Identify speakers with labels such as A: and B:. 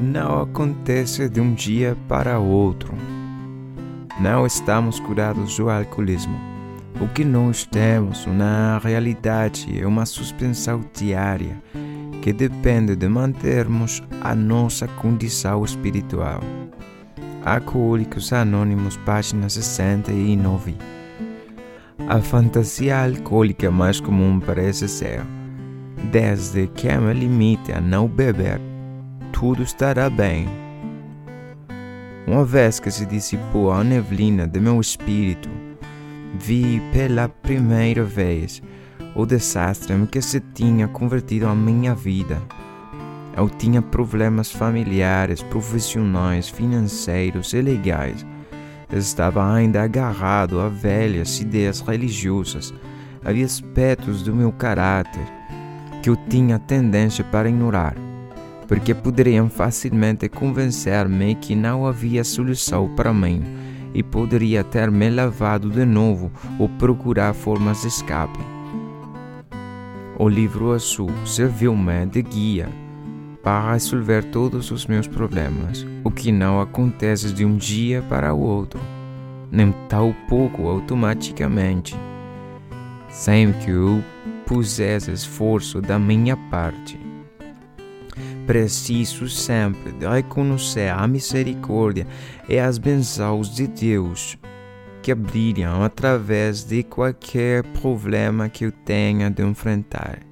A: não acontece de um dia para outro. Não estamos curados do alcoolismo. O que nós temos na realidade é uma suspensão diária que depende de mantermos a nossa condição espiritual. Alcoólicos Anônimos, página 69. A fantasia alcoólica mais comum parece ser: desde que me limite a não beber, tudo estará bem. Uma vez que se dissipou a neblina de meu espírito, vi pela primeira vez o desastre em que se tinha convertido a minha vida. Eu tinha problemas familiares, profissionais, financeiros e legais. Estava ainda agarrado a velhas ideias religiosas. Havia aspectos do meu caráter que eu tinha tendência para ignorar porque poderiam facilmente convencer-me que não havia solução para mim e poderia ter me levado de novo ou procurar formas de escape. O livro azul serviu-me de guia para resolver todos os meus problemas, o que não acontece de um dia para o outro, nem tampouco automaticamente, sem que eu pusesse esforço da minha parte preciso sempre de reconhecer a misericórdia e as bênçãos de Deus que brilham através de qualquer problema que eu tenha de enfrentar.